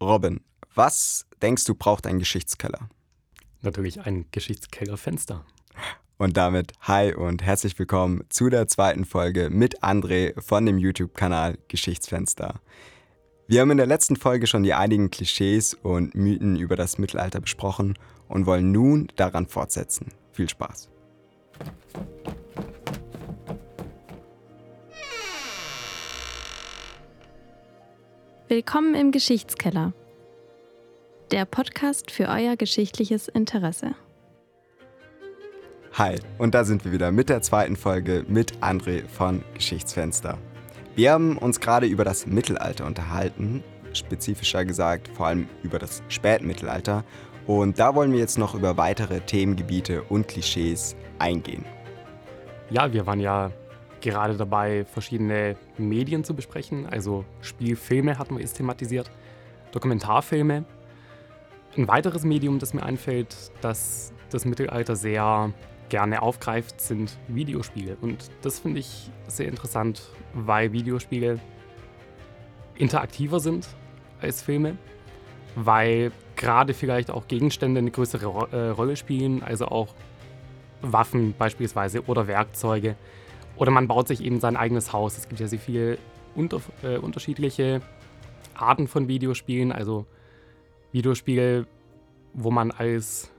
Robin, was denkst du braucht ein Geschichtskeller? Natürlich ein Geschichtskellerfenster. Und damit hi und herzlich willkommen zu der zweiten Folge mit André von dem YouTube-Kanal Geschichtsfenster. Wir haben in der letzten Folge schon die einigen Klischees und Mythen über das Mittelalter besprochen und wollen nun daran fortsetzen. Viel Spaß. Willkommen im Geschichtskeller. Der Podcast für euer geschichtliches Interesse. Hi, und da sind wir wieder mit der zweiten Folge mit André von Geschichtsfenster. Wir haben uns gerade über das Mittelalter unterhalten, spezifischer gesagt vor allem über das Spätmittelalter. Und da wollen wir jetzt noch über weitere Themengebiete und Klischees eingehen. Ja, wir waren ja gerade dabei, verschiedene Medien zu besprechen. Also Spielfilme hatten wir jetzt thematisiert, Dokumentarfilme. Ein weiteres Medium, das mir einfällt, das das Mittelalter sehr gerne aufgreift, sind Videospiele. Und das finde ich sehr interessant, weil Videospiele interaktiver sind als Filme, weil gerade vielleicht auch Gegenstände eine größere äh, Rolle spielen, also auch Waffen beispielsweise oder Werkzeuge. Oder man baut sich eben sein eigenes Haus. Es gibt ja sehr viele unter, äh, unterschiedliche Arten von Videospielen. Also Videospiele, wo man als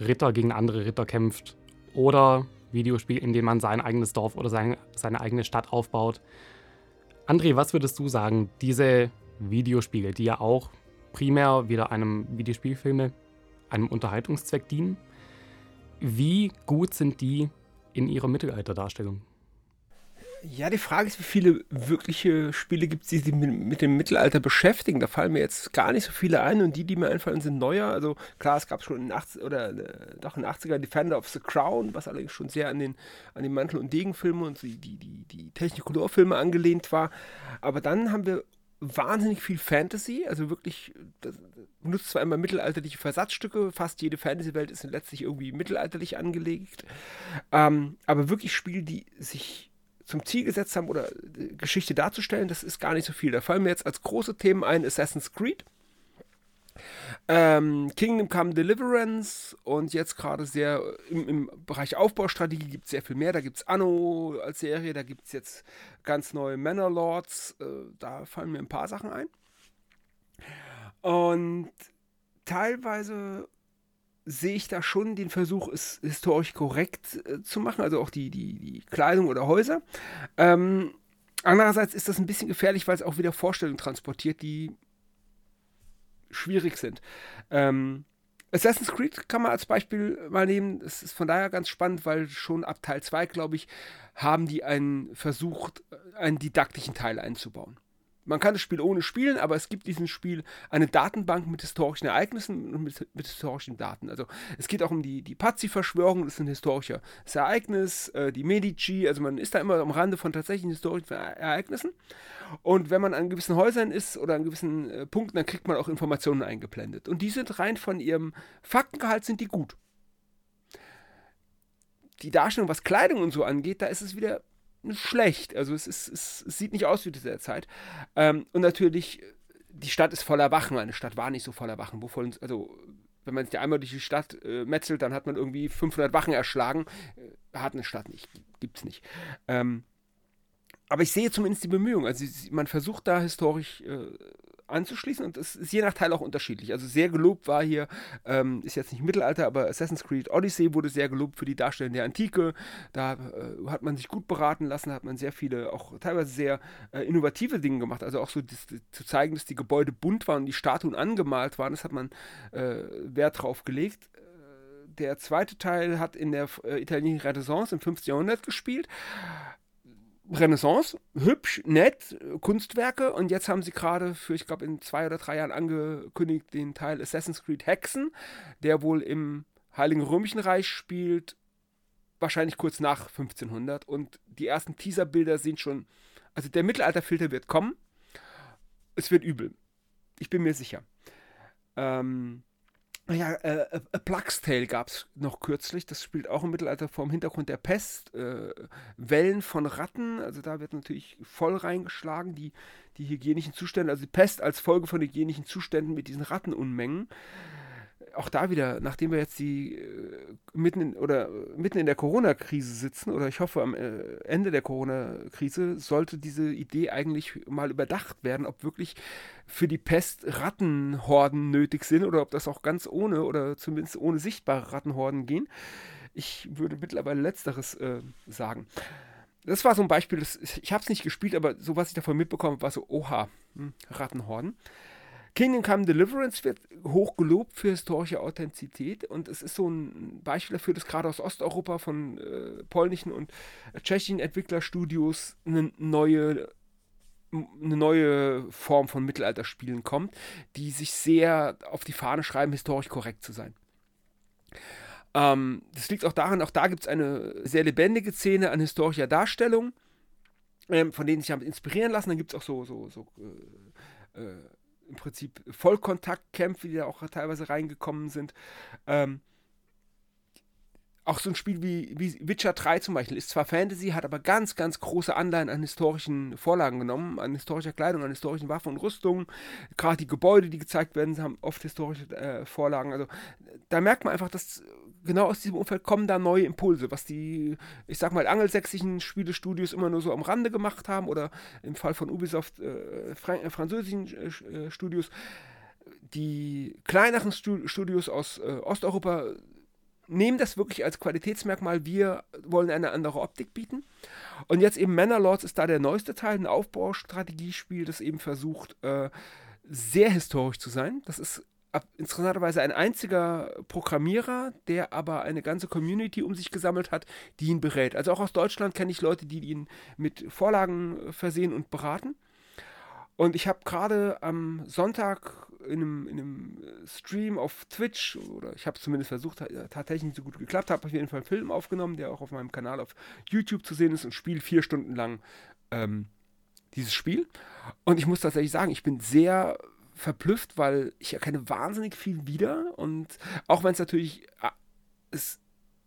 Ritter gegen andere Ritter kämpft. Oder Videospiele, in denen man sein eigenes Dorf oder sein, seine eigene Stadt aufbaut. André, was würdest du sagen, diese Videospiele, die ja auch primär wieder einem Videospielfilme, einem Unterhaltungszweck dienen, wie gut sind die in ihrer Mittelalterdarstellung? Ja, die Frage ist, wie viele wirkliche Spiele gibt es, die sich mit, dem Mittelalter beschäftigen. Da fallen mir jetzt gar nicht so viele ein und die, die mir einfallen, sind neuer. Also klar, es gab schon in den 80 oder äh, doch in den 80er Defender of the Crown, was allerdings schon sehr an den, an den Mantel- und Degenfilme und die, die, die, die Technicolor-Filme angelehnt war. Aber dann haben wir wahnsinnig viel Fantasy, also wirklich, das benutzt zwar immer mittelalterliche Versatzstücke, fast jede Fantasy-Welt ist letztlich irgendwie mittelalterlich angelegt, ähm, aber wirklich Spiele, die sich zum Ziel gesetzt haben oder äh, Geschichte darzustellen, das ist gar nicht so viel. Da fallen mir jetzt als große Themen ein Assassin's Creed, ähm, Kingdom Come Deliverance und jetzt gerade sehr im, im, Bereich Aufbaustrategie gibt es sehr viel mehr. Da gibt es Anno als Serie, da gibt es jetzt ganz neue Manor Lords. Äh, da fallen mir ein paar Sachen ein. Und teilweise sehe ich da schon den Versuch, es historisch korrekt äh, zu machen, also auch die, die, die Kleidung oder Häuser. Ähm, andererseits ist das ein bisschen gefährlich, weil es auch wieder Vorstellungen transportiert, die schwierig sind. Ähm, Assassin's Creed kann man als Beispiel mal nehmen. Es ist von daher ganz spannend, weil schon ab Teil 2, glaube ich, haben die einen versucht, einen didaktischen Teil einzubauen. Man kann das Spiel ohne spielen, aber es gibt diesem Spiel eine Datenbank mit historischen Ereignissen und mit, mit historischen Daten. Also es geht auch um die, die Pazzi-Verschwörung, das ist ein historisches Ereignis, äh, die Medici, also man ist da immer am Rande von tatsächlichen historischen Ereignissen. Und wenn man an gewissen Häusern ist oder an gewissen äh, Punkten, dann kriegt man auch Informationen eingeblendet. Und die sind rein von ihrem Faktengehalt sind die gut. Die Darstellung, was Kleidung und so angeht, da ist es wieder schlecht. Also es, ist, es, es sieht nicht aus wie dieser Zeit. Ähm, und natürlich, die Stadt ist voller Wachen. Eine Stadt war nicht so voller Wachen. Wovon, also wenn man sich einmal durch die Stadt äh, metzelt, dann hat man irgendwie 500 Wachen erschlagen. Äh, hat eine Stadt nicht. Gibt's nicht. Ähm, aber ich sehe zumindest die Bemühungen. Also man versucht da historisch äh, anzuschließen und es ist je nach Teil auch unterschiedlich. Also sehr gelobt war hier, ähm, ist jetzt nicht Mittelalter, aber Assassin's Creed Odyssey wurde sehr gelobt für die Darstellung der Antike. Da äh, hat man sich gut beraten lassen, hat man sehr viele, auch teilweise sehr äh, innovative Dinge gemacht. Also auch so das, zu zeigen, dass die Gebäude bunt waren die Statuen angemalt waren, das hat man äh, Wert drauf gelegt äh, der zweite Teil hat in der äh, italienischen Renaissance im 15. Jahrhundert gespielt. Renaissance, hübsch, nett, Kunstwerke. Und jetzt haben sie gerade für, ich glaube, in zwei oder drei Jahren angekündigt den Teil Assassin's Creed Hexen, der wohl im Heiligen Römischen Reich spielt, wahrscheinlich kurz nach 1500 und die ersten Teaserbilder sind schon, also der Mittelalterfilter wird kommen, es wird übel, ich bin mir sicher. Ähm, ja, äh, A Plague's Tale gab es noch kürzlich. Das spielt auch im Mittelalter vor dem Hintergrund der Pest. Äh, Wellen von Ratten, also da wird natürlich voll reingeschlagen, die, die hygienischen Zustände, also die Pest als Folge von hygienischen Zuständen mit diesen Rattenunmengen auch da wieder, nachdem wir jetzt die äh, mitten in, oder mitten in der Corona-Krise sitzen, oder ich hoffe am äh, Ende der Corona-Krise, sollte diese Idee eigentlich mal überdacht werden, ob wirklich für die Pest Rattenhorden nötig sind oder ob das auch ganz ohne oder zumindest ohne sichtbare Rattenhorden gehen. Ich würde mittlerweile letzteres äh, sagen. Das war so ein Beispiel, das, ich habe es nicht gespielt, aber so was ich davon mitbekommen war so, oha, hm, Rattenhorden. Kingdom Come Deliverance wird hoch gelobt für historische Authentizität und es ist so ein Beispiel dafür, dass gerade aus Osteuropa von äh, polnischen und tschechischen Entwicklerstudios eine neue eine neue Form von Mittelalterspielen kommt, die sich sehr auf die Fahne schreiben, historisch korrekt zu sein. Ähm, das liegt auch daran, auch da gibt es eine sehr lebendige Szene an historischer Darstellung, ähm, von denen sich haben inspirieren lassen. Dann gibt es auch so, so, so äh, äh, im Prinzip Vollkontaktkämpfe, die da auch teilweise reingekommen sind. Ähm, auch so ein Spiel wie, wie Witcher 3 zum Beispiel ist zwar Fantasy, hat aber ganz, ganz große Anleihen an historischen Vorlagen genommen, an historischer Kleidung, an historischen Waffen und Rüstungen. Gerade die Gebäude, die gezeigt werden, haben oft historische äh, Vorlagen. Also da merkt man einfach, dass genau aus diesem Umfeld kommen da neue Impulse, was die, ich sag mal, angelsächsischen Spielestudios immer nur so am Rande gemacht haben oder im Fall von Ubisoft äh, äh, französischen äh, Studios. Die kleineren Studios aus äh, Osteuropa nehmen das wirklich als Qualitätsmerkmal. Wir wollen eine andere Optik bieten. Und jetzt eben Manor ist da der neueste Teil, ein Aufbaustrategiespiel, das eben versucht, äh, sehr historisch zu sein. Das ist interessanterweise ein einziger Programmierer, der aber eine ganze Community um sich gesammelt hat, die ihn berät. Also auch aus Deutschland kenne ich Leute, die ihn mit Vorlagen versehen und beraten. Und ich habe gerade am Sonntag in einem, in einem, Stream auf Twitch, oder ich habe es zumindest versucht, tatsächlich nicht so gut geklappt, habe auf jeden Fall einen Film aufgenommen, der auch auf meinem Kanal auf YouTube zu sehen ist und spiele vier Stunden lang ähm, dieses Spiel. Und ich muss tatsächlich sagen, ich bin sehr verblüfft, weil ich erkenne wahnsinnig viel wieder und auch wenn es natürlich, ah, es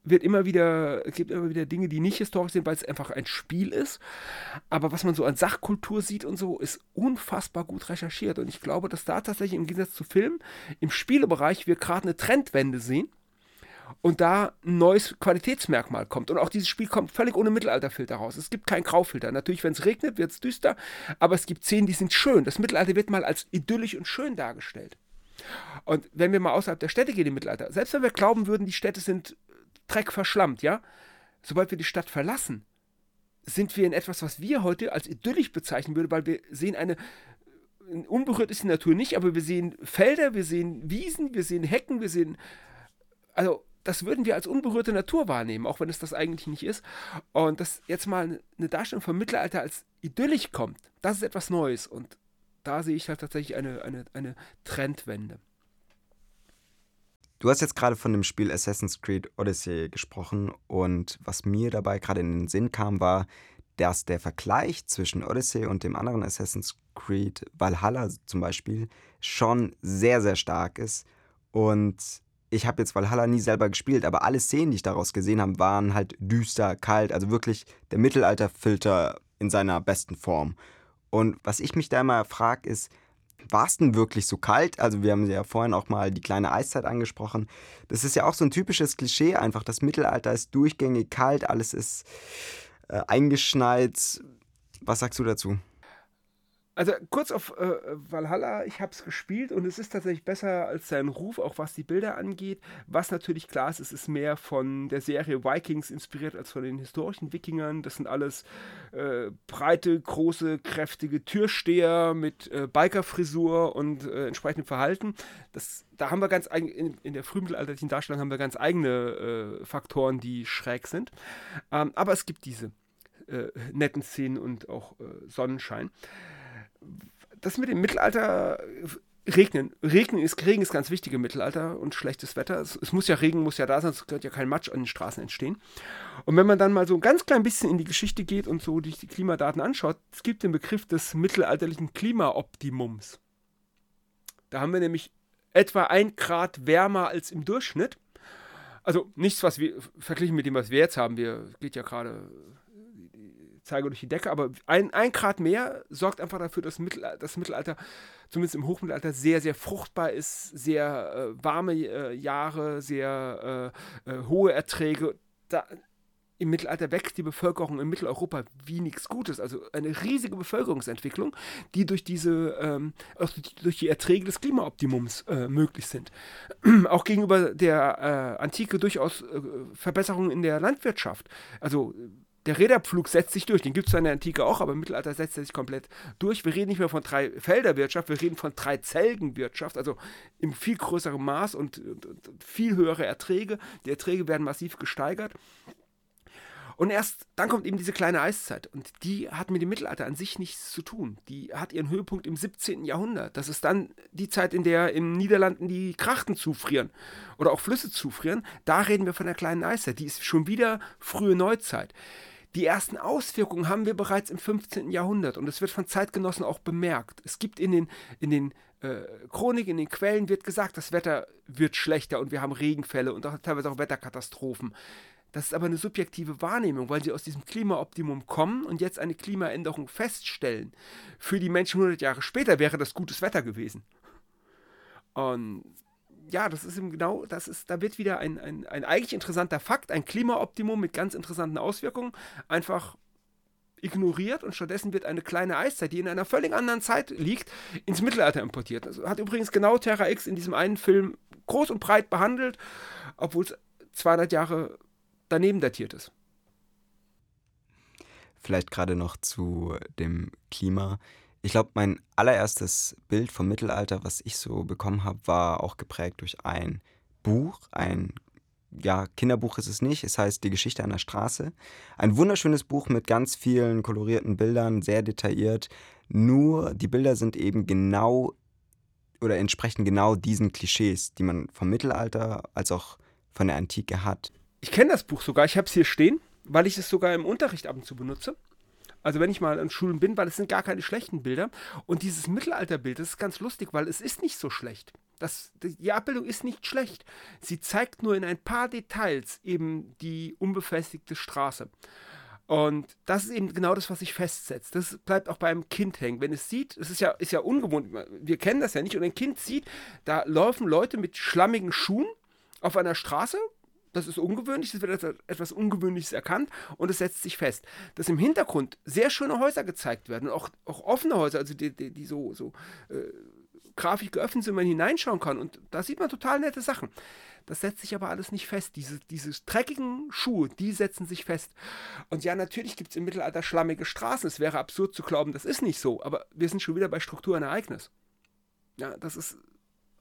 wird immer wieder, es gibt immer wieder Dinge, die nicht historisch sind, weil es einfach ein Spiel ist. Aber was man so an Sachkultur sieht und so, ist unfassbar gut recherchiert. Und ich glaube, dass da tatsächlich im Gegensatz zu Filmen im Spielebereich wir gerade eine Trendwende sehen und da ein neues Qualitätsmerkmal kommt. Und auch dieses Spiel kommt völlig ohne Mittelalterfilter raus. Es gibt keinen Graufilter. Natürlich, wenn es regnet, wird es düster, aber es gibt Szenen, die sind schön. Das Mittelalter wird mal als idyllisch und schön dargestellt. Und wenn wir mal außerhalb der Städte gehen im Mittelalter, selbst wenn wir glauben würden, die Städte sind dreckverschlammt, ja, sobald wir die Stadt verlassen, sind wir in etwas, was wir heute als idyllisch bezeichnen würden, weil wir sehen eine unberührt ist die Natur nicht, aber wir sehen Felder, wir sehen Wiesen, wir sehen Hecken, wir sehen also das würden wir als unberührte Natur wahrnehmen, auch wenn es das eigentlich nicht ist. Und dass jetzt mal eine Darstellung vom Mittelalter als idyllisch kommt, das ist etwas Neues. Und da sehe ich halt tatsächlich eine, eine, eine Trendwende. Du hast jetzt gerade von dem Spiel Assassin's Creed Odyssey gesprochen und was mir dabei gerade in den Sinn kam, war, dass der Vergleich zwischen Odyssey und dem anderen Assassin's Creed Valhalla zum Beispiel schon sehr, sehr stark ist und ich habe jetzt Valhalla nie selber gespielt, aber alle Szenen, die ich daraus gesehen habe, waren halt düster, kalt, also wirklich der Mittelalterfilter in seiner besten Form. Und was ich mich da immer frage, ist, war es denn wirklich so kalt? Also wir haben ja vorhin auch mal die kleine Eiszeit angesprochen. Das ist ja auch so ein typisches Klischee einfach. Das Mittelalter ist durchgängig kalt, alles ist äh, eingeschneit. Was sagst du dazu? Also kurz auf äh, Valhalla, ich habe es gespielt und es ist tatsächlich besser als sein Ruf, auch was die Bilder angeht. Was natürlich klar ist, es ist mehr von der Serie Vikings inspiriert als von den historischen Wikingern. Das sind alles äh, breite, große, kräftige Türsteher mit äh, Bikerfrisur und äh, entsprechendem Verhalten. Das, da haben wir ganz in, in der frühmittelalterlichen Darstellung haben wir ganz eigene äh, Faktoren, die schräg sind. Ähm, aber es gibt diese äh, netten Szenen und auch Sonnenschein das mit dem Mittelalter regnen. Regnen ist, Regen ist ganz wichtig im Mittelalter und schlechtes Wetter. Es, es, muss ja Regen, muss ja da sein, sonst könnte ja kein Matsch an den Straßen entstehen. Und wenn man dann mal so ein ganz klein bisschen in die Geschichte geht und so sich die Klimadaten anschaut, es gibt den Begriff des mittelalterlichen Klimaoptimums. Da haben wir nämlich etwa ein Grad wärmer als im Durchschnitt. Also nichts, was wir verglichen mit dem, was wir jetzt haben. Wir geht ja gerade Zeige durch die Decke, aber ein, ein Grad mehr sorgt einfach dafür, dass Mittelalter, das Mittelalter, zumindest im Hochmittelalter, sehr, sehr fruchtbar ist, sehr äh, warme äh, Jahre, sehr äh, äh hohe Erträge. Da, im Mittelalter wächst die Bevölkerung in Mitteleuropa wie nichts Gutes. Also eine riesige Bevölkerungsentwicklung, die durch diese, ähm, durch die Erträge des Klimaoptimums äh, möglich sind. Auch gegenüber der äh, Antike durchaus Verbesserungen in der Landwirtschaft. Also der Räderpflug setzt sich durch. Den gibt es zwar in der Antike auch, aber im Mittelalter setzt er sich komplett durch. Wir reden nicht mehr von drei Felderwirtschaft, wir reden von drei Zelgenwirtschaft, also im viel größeren Maß und, und, und viel höhere Erträge. Die Erträge werden massiv gesteigert. Und erst dann kommt eben diese kleine Eiszeit. Und die hat mit dem Mittelalter an sich nichts zu tun. Die hat ihren Höhepunkt im 17. Jahrhundert. Das ist dann die Zeit, in der in Niederlanden die Krachten zufrieren oder auch Flüsse zufrieren. Da reden wir von der kleinen Eiszeit. Die ist schon wieder frühe Neuzeit. Die ersten Auswirkungen haben wir bereits im 15. Jahrhundert und es wird von Zeitgenossen auch bemerkt. Es gibt in den, in den äh, Chroniken, in den Quellen wird gesagt, das Wetter wird schlechter und wir haben Regenfälle und auch, teilweise auch Wetterkatastrophen. Das ist aber eine subjektive Wahrnehmung, weil sie aus diesem Klimaoptimum kommen und jetzt eine Klimaänderung feststellen. Für die Menschen 100 Jahre später wäre das gutes Wetter gewesen. Und ja, das ist eben genau, das ist, da wird wieder ein, ein, ein eigentlich interessanter Fakt, ein Klimaoptimum mit ganz interessanten Auswirkungen, einfach ignoriert und stattdessen wird eine kleine Eiszeit, die in einer völlig anderen Zeit liegt, ins Mittelalter importiert. Das hat übrigens genau Terra X in diesem einen Film groß und breit behandelt, obwohl es 200 Jahre daneben datiert ist. Vielleicht gerade noch zu dem Klima. Ich glaube, mein allererstes Bild vom Mittelalter, was ich so bekommen habe, war auch geprägt durch ein Buch, ein ja, Kinderbuch ist es nicht, es heißt Die Geschichte einer Straße. Ein wunderschönes Buch mit ganz vielen kolorierten Bildern, sehr detailliert. Nur die Bilder sind eben genau oder entsprechen genau diesen Klischees, die man vom Mittelalter als auch von der Antike hat. Ich kenne das Buch sogar, ich habe es hier stehen, weil ich es sogar im Unterricht ab und zu benutze. Also wenn ich mal an Schulen bin, weil es sind gar keine schlechten Bilder. Und dieses Mittelalterbild, das ist ganz lustig, weil es ist nicht so schlecht. Das, die Abbildung ist nicht schlecht. Sie zeigt nur in ein paar Details eben die unbefestigte Straße. Und das ist eben genau das, was sich festsetzt. Das bleibt auch beim Kind hängen. Wenn es sieht, es ist ja, ist ja ungewohnt, wir kennen das ja nicht, und ein Kind sieht, da laufen Leute mit schlammigen Schuhen auf einer Straße, das ist ungewöhnlich, es wird als etwas Ungewöhnliches erkannt und es setzt sich fest. Dass im Hintergrund sehr schöne Häuser gezeigt werden auch, auch offene Häuser, also die, die, die so, so äh, grafisch geöffnet sind, man hineinschauen kann. Und da sieht man total nette Sachen. Das setzt sich aber alles nicht fest. Diese, diese dreckigen Schuhe, die setzen sich fest. Und ja, natürlich gibt es im Mittelalter schlammige Straßen. Es wäre absurd zu glauben, das ist nicht so. Aber wir sind schon wieder bei Struktur und Ereignis. Ja, das ist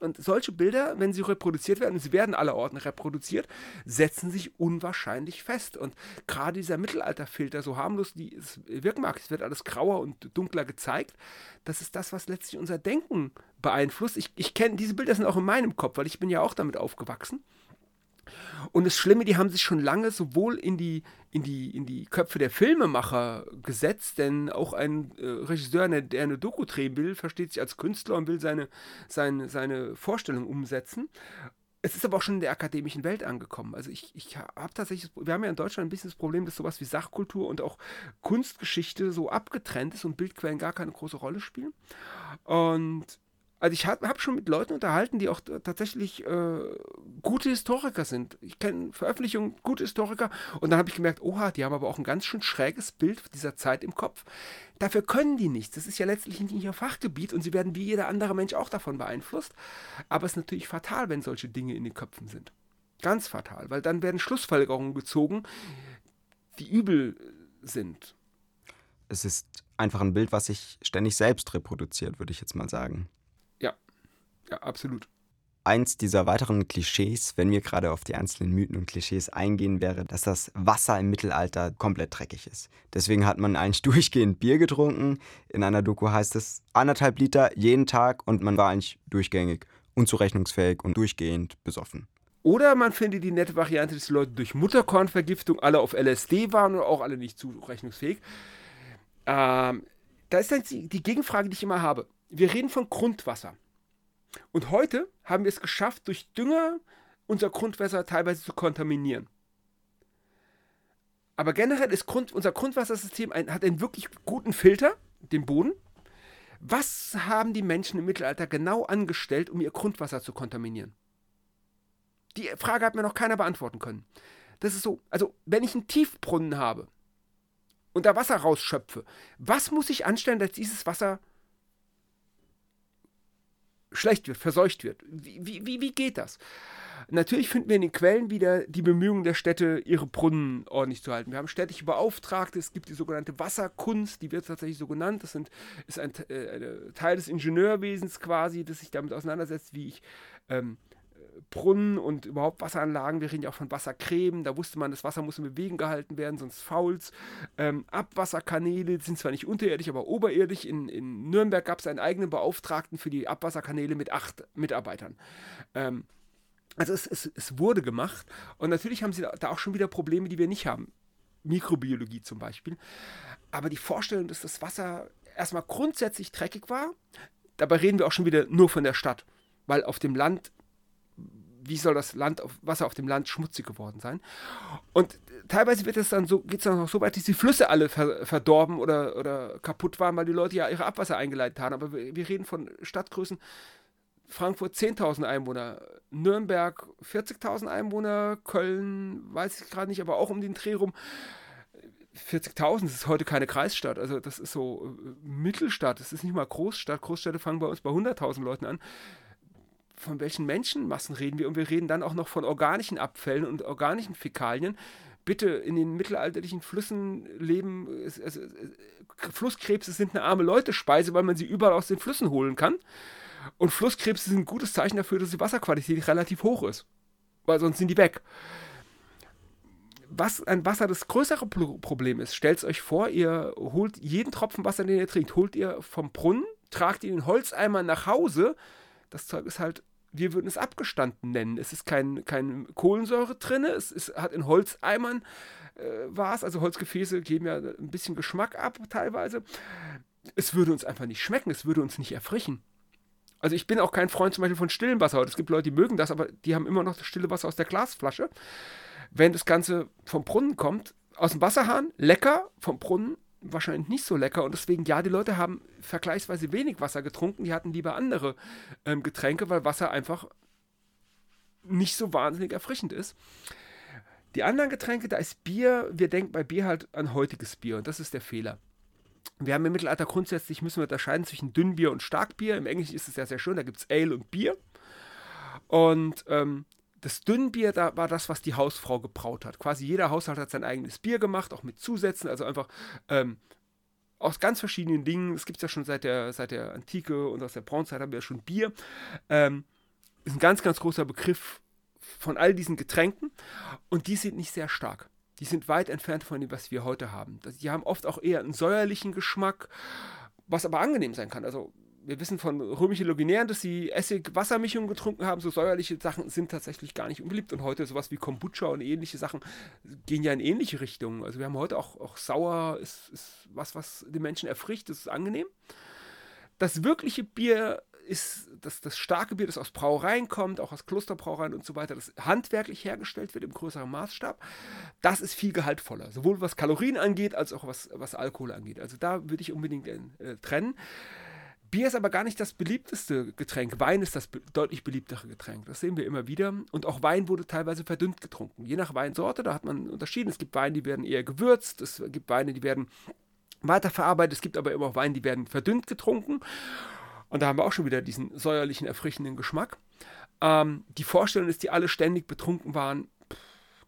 und solche Bilder, wenn sie reproduziert werden, und sie werden aller Orten reproduziert, setzen sich unwahrscheinlich fest. Und gerade dieser Mittelalterfilter, so harmlos die es wirken mag, es wird alles grauer und dunkler gezeigt, das ist das, was letztlich unser Denken beeinflusst. Ich, ich kenne, diese Bilder sind auch in meinem Kopf, weil ich bin ja auch damit aufgewachsen. Und das Schlimme, die haben sich schon lange sowohl in die, in die, in die Köpfe der Filmemacher gesetzt, denn auch ein äh, Regisseur, der eine Doku drehen will, versteht sich als Künstler und will seine, seine, seine Vorstellung umsetzen. Es ist aber auch schon in der akademischen Welt angekommen. Also ich, ich habe tatsächlich, wir haben ja in Deutschland ein bisschen das Problem, dass sowas wie Sachkultur und auch Kunstgeschichte so abgetrennt ist und Bildquellen gar keine große Rolle spielen. Und also ich habe hab schon mit Leuten unterhalten, die auch tatsächlich äh, gute Historiker sind. Ich kenne Veröffentlichungen, gute Historiker. Und dann habe ich gemerkt, oha, die haben aber auch ein ganz schön schräges Bild dieser Zeit im Kopf. Dafür können die nichts. Das ist ja letztlich nicht ihr Fachgebiet und sie werden wie jeder andere Mensch auch davon beeinflusst. Aber es ist natürlich fatal, wenn solche Dinge in den Köpfen sind. Ganz fatal, weil dann werden Schlussfolgerungen gezogen, die übel sind. Es ist einfach ein Bild, was sich ständig selbst reproduziert, würde ich jetzt mal sagen. Ja, absolut. Eins dieser weiteren Klischees, wenn wir gerade auf die einzelnen Mythen und Klischees eingehen, wäre, dass das Wasser im Mittelalter komplett dreckig ist. Deswegen hat man eigentlich durchgehend Bier getrunken. In einer Doku heißt es anderthalb Liter jeden Tag und man war eigentlich durchgängig unzurechnungsfähig und durchgehend besoffen. Oder man findet die nette Variante, dass die Leute durch Mutterkornvergiftung alle auf LSD waren und auch alle nicht zurechnungsfähig. Ähm, da ist dann die, die Gegenfrage, die ich immer habe. Wir reden von Grundwasser. Und heute haben wir es geschafft, durch Dünger unser Grundwasser teilweise zu kontaminieren. Aber generell ist Grund, unser Grundwassersystem ein, hat einen wirklich guten Filter, den Boden. Was haben die Menschen im Mittelalter genau angestellt, um ihr Grundwasser zu kontaminieren? Die Frage hat mir noch keiner beantworten können. Das ist so, also wenn ich einen Tiefbrunnen habe und da Wasser rausschöpfe, was muss ich anstellen, dass dieses Wasser schlecht wird, verseucht wird? Wie, wie, wie geht das? Natürlich finden wir in den Quellen wieder die Bemühungen der Städte, ihre Brunnen ordentlich zu halten. Wir haben städtische Beauftragte, es gibt die sogenannte Wasserkunst, die wird tatsächlich so genannt. Das sind, ist ein, äh, Teil des Ingenieurwesens quasi, das sich damit auseinandersetzt, wie ich ähm, Brunnen und überhaupt Wasseranlagen, wir reden ja auch von Wassergräben, da wusste man, das Wasser muss in Bewegung gehalten werden, sonst fault's. Ähm, Abwasserkanäle sind zwar nicht unterirdisch, aber oberirdisch. In, in Nürnberg gab es einen eigenen Beauftragten für die Abwasserkanäle mit acht Mitarbeitern. Ähm, also es, es, es wurde gemacht und natürlich haben sie da auch schon wieder Probleme, die wir nicht haben. Mikrobiologie zum Beispiel. Aber die Vorstellung, dass das Wasser erstmal grundsätzlich dreckig war, dabei reden wir auch schon wieder nur von der Stadt, weil auf dem Land wie soll das Land Wasser auf dem Land schmutzig geworden sein? Und teilweise wird es dann so, geht es dann noch so weit, dass die Flüsse alle ver, verdorben oder, oder kaputt waren, weil die Leute ja ihre Abwasser eingeleitet haben. Aber wir, wir reden von Stadtgrößen. Frankfurt 10.000 Einwohner, Nürnberg 40.000 Einwohner, Köln weiß ich gerade nicht, aber auch um den Dreh rum. 40.000, das ist heute keine Kreisstadt, also das ist so äh, Mittelstadt, das ist nicht mal Großstadt. Großstädte fangen bei uns bei 100.000 Leuten an von welchen Menschenmassen reden wir? Und wir reden dann auch noch von organischen Abfällen und organischen Fäkalien. Bitte in den mittelalterlichen Flüssen leben, also, Flusskrebse sind eine arme Leute-Speise, weil man sie überall aus den Flüssen holen kann. Und Flusskrebse sind ein gutes Zeichen dafür, dass die Wasserqualität relativ hoch ist. Weil sonst sind die weg. Was ein Wasser das größere Problem ist, stellt euch vor, ihr holt jeden Tropfen Wasser, den ihr trinkt, holt ihr vom Brunnen, tragt ihn in Holzeimer nach Hause. Das Zeug ist halt wir würden es abgestanden nennen. Es ist kein, kein Kohlensäure drin, es ist, hat in Holzeimern äh, war es, also Holzgefäße geben ja ein bisschen Geschmack ab teilweise. Es würde uns einfach nicht schmecken, es würde uns nicht erfrischen. Also ich bin auch kein Freund zum Beispiel von stillem Wasser. Es gibt Leute, die mögen das, aber die haben immer noch das stille Wasser aus der Glasflasche. Wenn das Ganze vom Brunnen kommt, aus dem Wasserhahn, lecker, vom Brunnen, wahrscheinlich nicht so lecker und deswegen, ja, die Leute haben vergleichsweise wenig Wasser getrunken, die hatten lieber andere ähm, Getränke, weil Wasser einfach nicht so wahnsinnig erfrischend ist. Die anderen Getränke, da ist Bier, wir denken bei Bier halt an heutiges Bier und das ist der Fehler. Wir haben im Mittelalter grundsätzlich, müssen wir unterscheiden zwischen Dünnbier und Starkbier. Im Englischen ist es ja sehr schön, da gibt es Ale und Bier. Und ähm, das Dünnbier da war das, was die Hausfrau gebraut hat. Quasi jeder Haushalt hat sein eigenes Bier gemacht, auch mit Zusätzen, also einfach ähm, aus ganz verschiedenen Dingen. Es gibt es ja schon seit der, seit der Antike und aus der Bronzezeit haben wir ja schon Bier. Ähm, ist ein ganz, ganz großer Begriff von all diesen Getränken und die sind nicht sehr stark. Die sind weit entfernt von dem, was wir heute haben. Die haben oft auch eher einen säuerlichen Geschmack, was aber angenehm sein kann. Also wir wissen von römischen Legionären, dass sie Essig-Wassermischungen getrunken haben. So säuerliche Sachen sind tatsächlich gar nicht unbeliebt. Und heute sowas wie Kombucha und ähnliche Sachen gehen ja in ähnliche Richtungen. Also wir haben heute auch, auch sauer, ist, ist was, was den Menschen erfrischt, das ist angenehm. Das wirkliche Bier ist das, das starke Bier, das aus Brauereien kommt, auch aus Klosterbrauereien und so weiter, das handwerklich hergestellt wird im größeren Maßstab, das ist viel gehaltvoller. Sowohl was Kalorien angeht, als auch was, was Alkohol angeht. Also da würde ich unbedingt äh, trennen. Bier ist aber gar nicht das beliebteste Getränk. Wein ist das be deutlich beliebtere Getränk. Das sehen wir immer wieder. Und auch Wein wurde teilweise verdünnt getrunken. Je nach Weinsorte, da hat man unterschieden. Es gibt Weine, die werden eher gewürzt. Es gibt Weine, die werden weiterverarbeitet. Es gibt aber immer auch Weine, die werden verdünnt getrunken. Und da haben wir auch schon wieder diesen säuerlichen, erfrischenden Geschmack. Ähm, die Vorstellung ist, die alle ständig betrunken waren,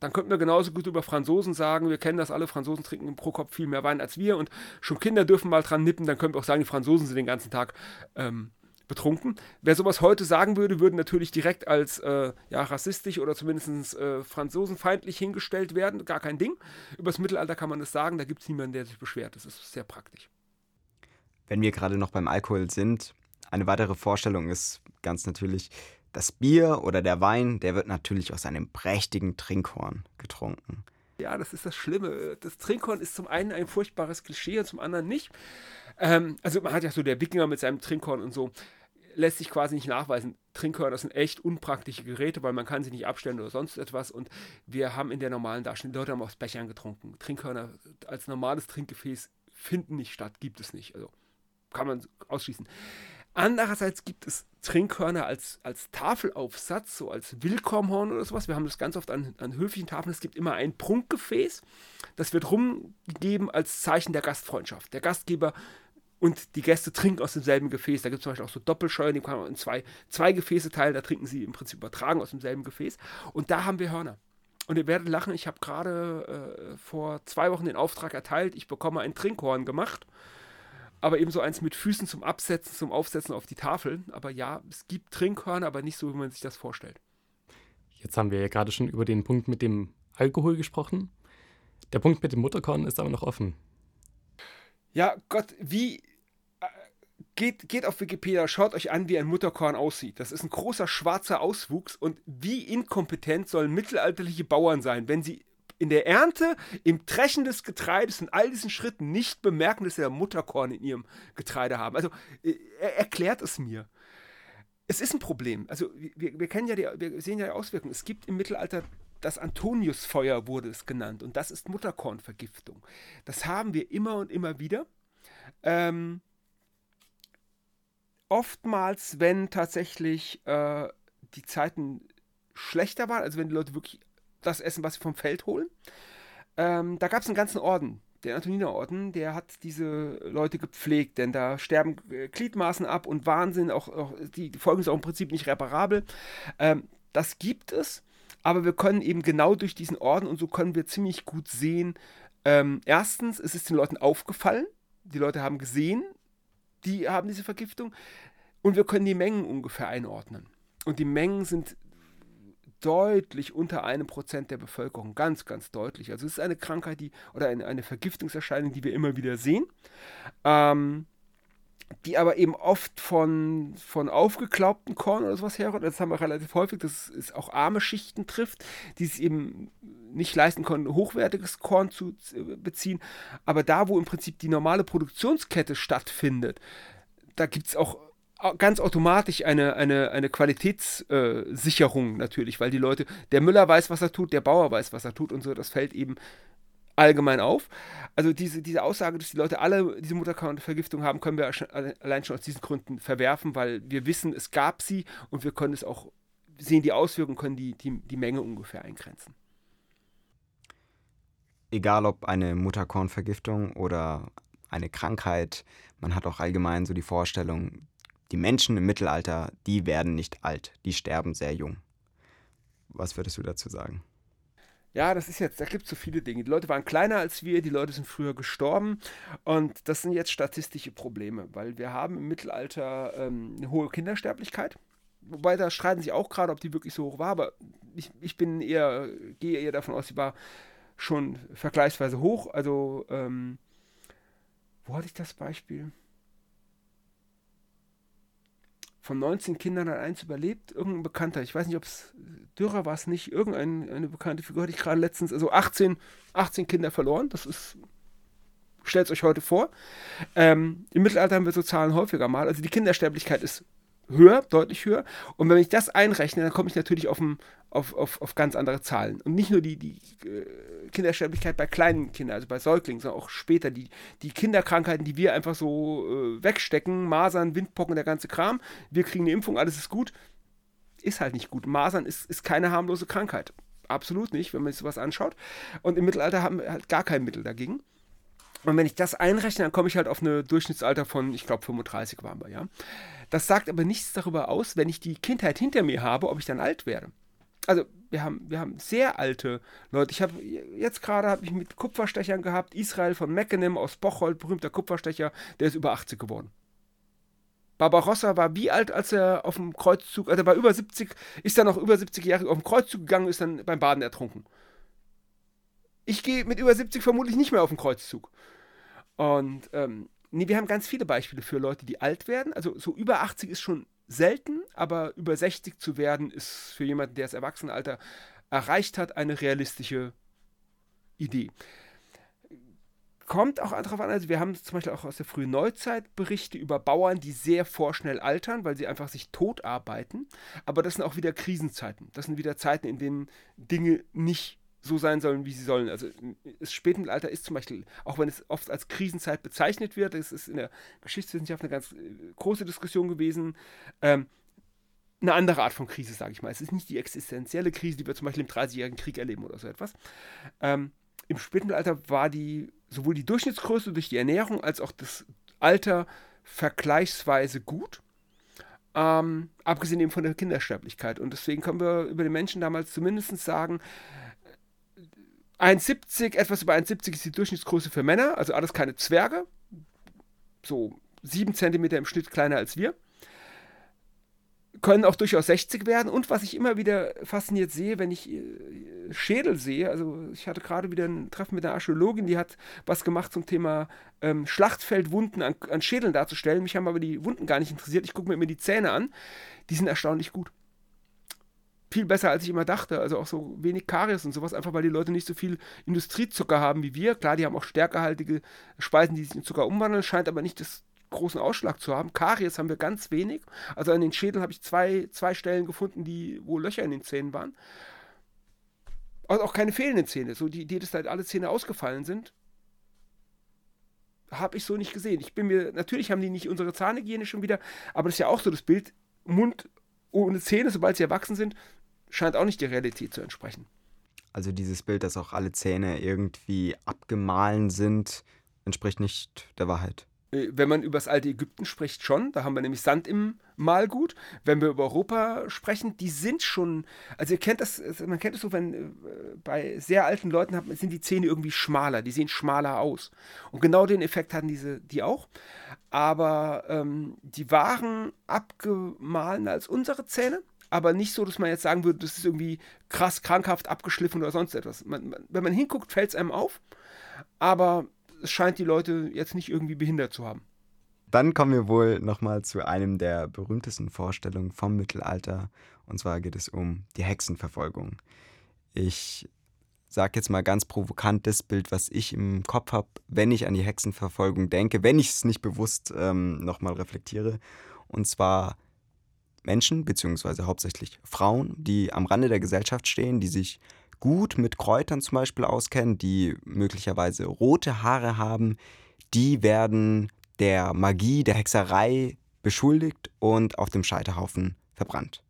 dann könnten wir genauso gut über Franzosen sagen, wir kennen das alle, Franzosen trinken pro Kopf viel mehr Wein als wir und schon Kinder dürfen mal dran nippen, dann können wir auch sagen, die Franzosen sind den ganzen Tag ähm, betrunken. Wer sowas heute sagen würde, würde natürlich direkt als äh, ja, rassistisch oder zumindest äh, franzosenfeindlich hingestellt werden. Gar kein Ding. Übers Mittelalter kann man das sagen, da gibt es niemanden, der sich beschwert. Das ist sehr praktisch. Wenn wir gerade noch beim Alkohol sind, eine weitere Vorstellung ist ganz natürlich, das Bier oder der Wein, der wird natürlich aus einem prächtigen Trinkhorn getrunken. Ja, das ist das Schlimme. Das Trinkhorn ist zum einen ein furchtbares Klischee und zum anderen nicht. Ähm, also man hat ja so der Wikinger mit seinem Trinkhorn und so. lässt sich quasi nicht nachweisen. Trinkhörner sind echt unpraktische Geräte, weil man kann sie nicht abstellen oder sonst etwas. Und wir haben in der normalen Darstellung, die Leute haben aus Bechern getrunken. Trinkhörner als normales Trinkgefäß finden nicht statt, gibt es nicht. Also kann man ausschließen. Andererseits gibt es Trinkhörner als, als Tafelaufsatz, so als Willkommhorn oder sowas. Wir haben das ganz oft an, an höflichen Tafeln. Es gibt immer ein Prunkgefäß. Das wird rumgegeben als Zeichen der Gastfreundschaft. Der Gastgeber und die Gäste trinken aus demselben Gefäß. Da gibt es zum Beispiel auch so Doppelscheuern, die kann man in zwei, zwei Gefäße teilen. Da trinken sie im Prinzip übertragen aus demselben Gefäß. Und da haben wir Hörner. Und ihr werdet lachen, ich habe gerade äh, vor zwei Wochen den Auftrag erteilt, ich bekomme ein Trinkhorn gemacht aber eben so eins mit Füßen zum Absetzen, zum Aufsetzen auf die Tafel. Aber ja, es gibt Trinkhörner, aber nicht so, wie man sich das vorstellt. Jetzt haben wir ja gerade schon über den Punkt mit dem Alkohol gesprochen. Der Punkt mit dem Mutterkorn ist aber noch offen. Ja, Gott, wie. Äh, geht, geht auf Wikipedia, schaut euch an, wie ein Mutterkorn aussieht. Das ist ein großer schwarzer Auswuchs und wie inkompetent sollen mittelalterliche Bauern sein, wenn sie in der Ernte, im Trechen des Getreides und all diesen Schritten nicht bemerken, dass sie da Mutterkorn in ihrem Getreide haben. Also äh, er erklärt es mir. Es ist ein Problem. Also wir, wir kennen ja die, wir sehen ja die Auswirkungen. Es gibt im Mittelalter das Antoniusfeuer wurde es genannt und das ist Mutterkornvergiftung. Das haben wir immer und immer wieder. Ähm, oftmals, wenn tatsächlich äh, die Zeiten schlechter waren, also wenn die Leute wirklich das Essen, was sie vom Feld holen. Ähm, da gab es einen ganzen Orden, der Antoniner-Orden, der hat diese Leute gepflegt, denn da sterben äh, Gliedmaßen ab und Wahnsinn, auch, auch die, Folgen sind auch im Prinzip nicht reparabel. Ähm, das gibt es, aber wir können eben genau durch diesen Orden und so können wir ziemlich gut sehen, ähm, erstens, es ist den Leuten aufgefallen, die Leute haben gesehen, die haben diese Vergiftung und wir können die Mengen ungefähr einordnen. Und die Mengen sind deutlich unter einem Prozent der Bevölkerung. Ganz, ganz deutlich. Also es ist eine Krankheit, die oder eine, eine Vergiftungserscheinung, die wir immer wieder sehen. Ähm, die aber eben oft von, von aufgeklaubten Korn oder sowas herrührt. Das haben wir relativ häufig, dass es auch arme Schichten trifft, die es eben nicht leisten können, hochwertiges Korn zu beziehen. Aber da, wo im Prinzip die normale Produktionskette stattfindet, da gibt es auch ganz automatisch eine, eine, eine Qualitätssicherung äh, natürlich, weil die Leute, der Müller weiß, was er tut, der Bauer weiß, was er tut und so, das fällt eben allgemein auf. Also diese, diese Aussage, dass die Leute alle diese Mutterkornvergiftung haben, können wir allein schon aus diesen Gründen verwerfen, weil wir wissen, es gab sie und wir können es auch sehen, die Auswirkungen können die, die, die Menge ungefähr eingrenzen. Egal ob eine Mutterkornvergiftung oder eine Krankheit, man hat auch allgemein so die Vorstellung, die Menschen im Mittelalter, die werden nicht alt, die sterben sehr jung. Was würdest du dazu sagen? Ja, das ist jetzt, da gibt es so viele Dinge. Die Leute waren kleiner als wir, die Leute sind früher gestorben und das sind jetzt statistische Probleme, weil wir haben im Mittelalter ähm, eine hohe Kindersterblichkeit. Wobei da streiten sich auch gerade, ob die wirklich so hoch war, aber ich, ich bin eher, gehe eher davon aus, sie war schon vergleichsweise hoch. Also, ähm, wo hatte ich das Beispiel? Von 19 Kindern hat eins überlebt, irgendein Bekannter, ich weiß nicht, ob es Dürrer war es nicht, irgendeine bekannte Figur hatte ich gerade letztens, also 18, 18 Kinder verloren, das ist, stellt es euch heute vor. Ähm, Im Mittelalter haben wir so Zahlen häufiger mal, also die Kindersterblichkeit ist höher, deutlich höher. Und wenn ich das einrechne, dann komme ich natürlich auf, ein, auf, auf, auf ganz andere Zahlen. Und nicht nur die, die äh, Kindersterblichkeit bei kleinen Kindern, also bei Säuglingen, sondern auch später die, die Kinderkrankheiten, die wir einfach so äh, wegstecken, Masern, Windpocken, der ganze Kram. Wir kriegen eine Impfung, alles ist gut. Ist halt nicht gut. Masern ist, ist keine harmlose Krankheit. Absolut nicht, wenn man sich sowas anschaut. Und im Mittelalter haben wir halt gar kein Mittel dagegen. Und wenn ich das einrechne, dann komme ich halt auf eine Durchschnittsalter von, ich glaube, 35 waren wir, ja. Das sagt aber nichts darüber aus, wenn ich die Kindheit hinter mir habe, ob ich dann alt werde. Also wir haben, wir haben sehr alte Leute. Ich habe jetzt gerade habe ich mit Kupferstechern gehabt, Israel von Meckenem aus Bocholt, berühmter Kupferstecher, der ist über 80 geworden. Barbarossa war wie alt, als er auf dem Kreuzzug, also er war über 70, ist dann noch über 70 Jahre auf dem Kreuzzug gegangen, ist dann beim Baden ertrunken. Ich gehe mit über 70 vermutlich nicht mehr auf den Kreuzzug. Und ähm, nee, wir haben ganz viele Beispiele für Leute, die alt werden. Also so über 80 ist schon selten, aber über 60 zu werden, ist für jemanden, der das Erwachsenenalter erreicht hat, eine realistische Idee. kommt auch darauf an, also wir haben zum Beispiel auch aus der frühen Neuzeit Berichte über Bauern, die sehr vorschnell altern, weil sie einfach sich tot arbeiten. Aber das sind auch wieder Krisenzeiten. Das sind wieder Zeiten, in denen Dinge nicht so sein sollen, wie sie sollen. Also das Spätmittelalter ist zum Beispiel, auch wenn es oft als Krisenzeit bezeichnet wird, das ist in der Geschichtswissenschaft eine ganz äh, große Diskussion gewesen, ähm, eine andere Art von Krise, sage ich mal. Es ist nicht die existenzielle Krise, die wir zum Beispiel im Dreißigjährigen Krieg erleben oder so etwas. Ähm, Im Spätmittelalter war die sowohl die Durchschnittsgröße durch die Ernährung als auch das Alter vergleichsweise gut. Ähm, abgesehen eben von der Kindersterblichkeit. Und deswegen können wir über den Menschen damals zumindest sagen, 1,70, etwas über 1,70 ist die Durchschnittsgröße für Männer, also alles keine Zwerge. So 7 cm im Schnitt kleiner als wir. Können auch durchaus 60 werden. Und was ich immer wieder fasziniert sehe, wenn ich äh, Schädel sehe, also ich hatte gerade wieder ein Treffen mit einer Archäologin, die hat was gemacht zum Thema ähm, Schlachtfeldwunden an, an Schädeln darzustellen. Mich haben aber die Wunden gar nicht interessiert. Ich gucke mir immer die Zähne an. Die sind erstaunlich gut viel besser, als ich immer dachte. Also auch so wenig Karies und sowas, einfach weil die Leute nicht so viel Industriezucker haben wie wir. Klar, die haben auch stärkehaltige Speisen, die sich in Zucker umwandeln, scheint aber nicht das großen Ausschlag zu haben. Karies haben wir ganz wenig. Also an den Schädeln habe ich zwei, zwei Stellen gefunden, die, wo Löcher in den Zähnen waren. Also auch keine fehlenden Zähne. So die Idee, dass halt alle Zähne ausgefallen sind, habe ich so nicht gesehen. Ich bin mir, natürlich haben die nicht unsere Zahnhygiene schon wieder, aber das ist ja auch so das Bild, Mund ohne Zähne, sobald sie erwachsen sind, scheint auch nicht der Realität zu entsprechen. Also dieses Bild, dass auch alle Zähne irgendwie abgemahlen sind, entspricht nicht der Wahrheit. Äh, wenn man über das alte Ägypten spricht, schon. Da haben wir nämlich Sand im Malgut. Wenn wir über Europa sprechen, die sind schon. Also ihr kennt das, man kennt es so, wenn äh, bei sehr alten Leuten hat, sind die Zähne irgendwie schmaler, die sehen schmaler aus. Und genau den Effekt hatten diese, die auch. Aber ähm, die waren abgemahlener als unsere Zähne aber nicht so, dass man jetzt sagen würde, das ist irgendwie krass krankhaft abgeschliffen oder sonst etwas. Man, man, wenn man hinguckt, fällt es einem auf, aber es scheint die Leute jetzt nicht irgendwie behindert zu haben. Dann kommen wir wohl nochmal zu einem der berühmtesten Vorstellungen vom Mittelalter. Und zwar geht es um die Hexenverfolgung. Ich sage jetzt mal ganz provokant das Bild, was ich im Kopf habe, wenn ich an die Hexenverfolgung denke, wenn ich es nicht bewusst ähm, nochmal reflektiere. Und zwar Menschen, beziehungsweise hauptsächlich Frauen, die am Rande der Gesellschaft stehen, die sich gut mit Kräutern zum Beispiel auskennen, die möglicherweise rote Haare haben, die werden der Magie, der Hexerei beschuldigt und auf dem Scheiterhaufen verbrannt.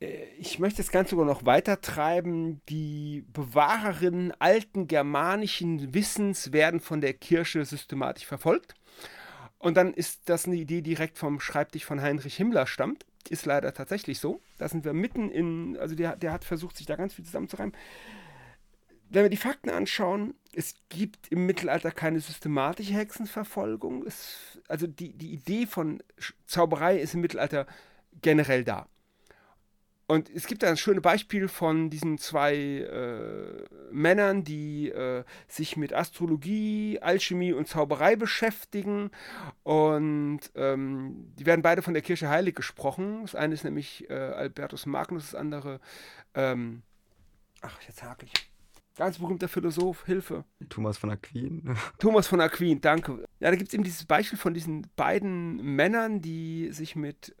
Äh, ich möchte das Ganze sogar noch weiter treiben. Die Bewahrerinnen alten germanischen Wissens werden von der Kirche systematisch verfolgt. Und dann ist das eine Idee, die direkt vom Schreibtisch von Heinrich Himmler stammt ist leider tatsächlich so. Da sind wir mitten in, also der, der hat versucht, sich da ganz viel zusammenzureimen. Wenn wir die Fakten anschauen, es gibt im Mittelalter keine systematische Hexenverfolgung. Es, also die, die Idee von Zauberei ist im Mittelalter generell da. Und es gibt ein schönes Beispiel von diesen zwei äh, Männern, die äh, sich mit Astrologie, Alchemie und Zauberei beschäftigen. Und ähm, die werden beide von der Kirche heilig gesprochen. Das eine ist nämlich äh, Albertus Magnus, das andere, ähm, ach, jetzt hakel ich. Ganz berühmter Philosoph, Hilfe. Thomas von Aquin. Thomas von Aquin, danke. Ja, da gibt es eben dieses Beispiel von diesen beiden Männern, die sich mit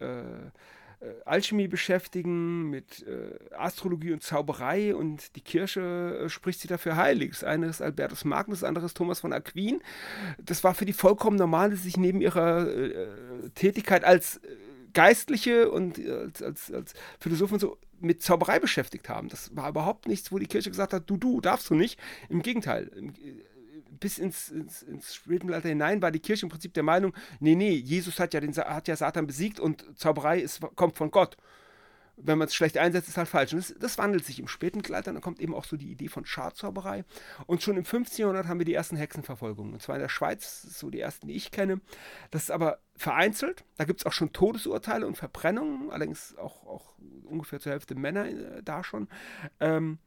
äh, Alchemie beschäftigen, mit äh, Astrologie und Zauberei und die Kirche äh, spricht sie dafür heilig. Das eine ist Albertus Magnus, das andere ist Thomas von Aquin. Das war für die vollkommen normal, dass sie sich neben ihrer äh, Tätigkeit als äh, Geistliche und äh, als, als, als Philosophen so mit Zauberei beschäftigt haben. Das war überhaupt nichts, wo die Kirche gesagt hat, du, du, darfst du nicht. Im Gegenteil bis ins, ins, ins Spätmittelalter hinein war die Kirche im Prinzip der Meinung, nee, nee, Jesus hat ja, den, hat ja Satan besiegt und Zauberei ist, kommt von Gott. Wenn man es schlecht einsetzt, ist halt falsch. Und das, das wandelt sich im Spätmittelalter, dann kommt eben auch so die Idee von Schadzauberei. Und schon im 15. Jahrhundert haben wir die ersten Hexenverfolgungen. Und zwar in der Schweiz, so die ersten, die ich kenne. Das ist aber vereinzelt. Da gibt es auch schon Todesurteile und Verbrennungen, allerdings auch, auch ungefähr zur Hälfte Männer äh, da schon. Ähm,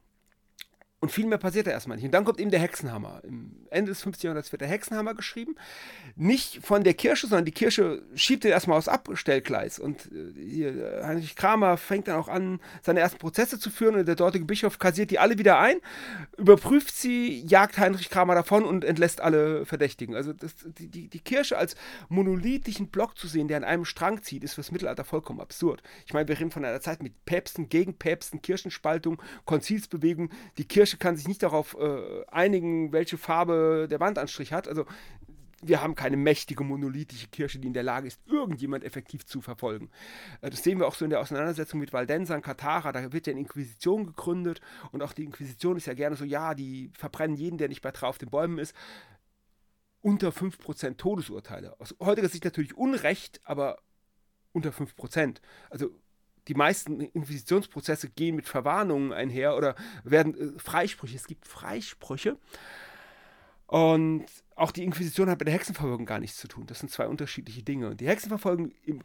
Und viel mehr passiert da erstmal nicht. Und dann kommt eben der Hexenhammer. Im Ende des 15. Jahrhunderts wird der Hexenhammer geschrieben. Nicht von der Kirche, sondern die Kirche schiebt den erstmal aufs Abstellgleis. Und äh, hier, Heinrich Kramer fängt dann auch an, seine ersten Prozesse zu führen. Und der dortige Bischof kassiert die alle wieder ein, überprüft sie, jagt Heinrich Kramer davon und entlässt alle Verdächtigen. Also das, die, die, die Kirche als monolithischen Block zu sehen, der an einem Strang zieht, ist fürs Mittelalter vollkommen absurd. Ich meine, wir reden von einer Zeit mit Päpsten, Gegenpäpsten, Kirchenspaltung, Konzilsbewegung. Die Kirche Kirche kann sich nicht darauf äh, einigen, welche Farbe der Wandanstrich hat. Also wir haben keine mächtige monolithische Kirche, die in der Lage ist, irgendjemand effektiv zu verfolgen. Äh, das sehen wir auch so in der Auseinandersetzung mit Valdensern, Katara, da wird ja eine Inquisition gegründet und auch die Inquisition ist ja gerne so, ja, die verbrennen jeden, der nicht bei drei auf den Bäumen ist. Unter 5% Todesurteile. Aus heutiger Sicht natürlich Unrecht, aber unter 5%. Also die meisten Inquisitionsprozesse gehen mit Verwarnungen einher oder werden äh, Freisprüche. Es gibt Freisprüche. Und auch die Inquisition hat mit der Hexenverfolgung gar nichts zu tun. Das sind zwei unterschiedliche Dinge. Und die Hexenverfolgung im,